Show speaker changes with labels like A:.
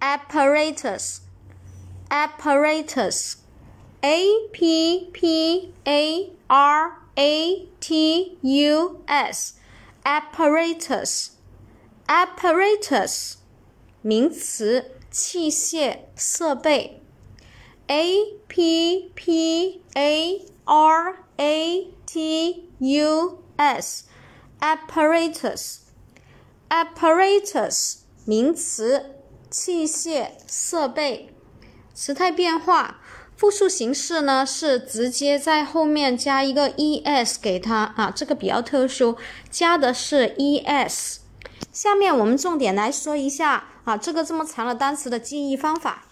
A: apparatus，apparatus，a p p a r a t u s，apparatus，apparatus，名词，器械、设备。a p p a r a t u s，apparatus，apparatus，名词。 器械、设备，时态变化，复数形式呢是直接在后面加一个 es 给它啊，这个比较特殊，加的是 es。下面我们重点来说一下啊，这个这么长的单词的记忆方法。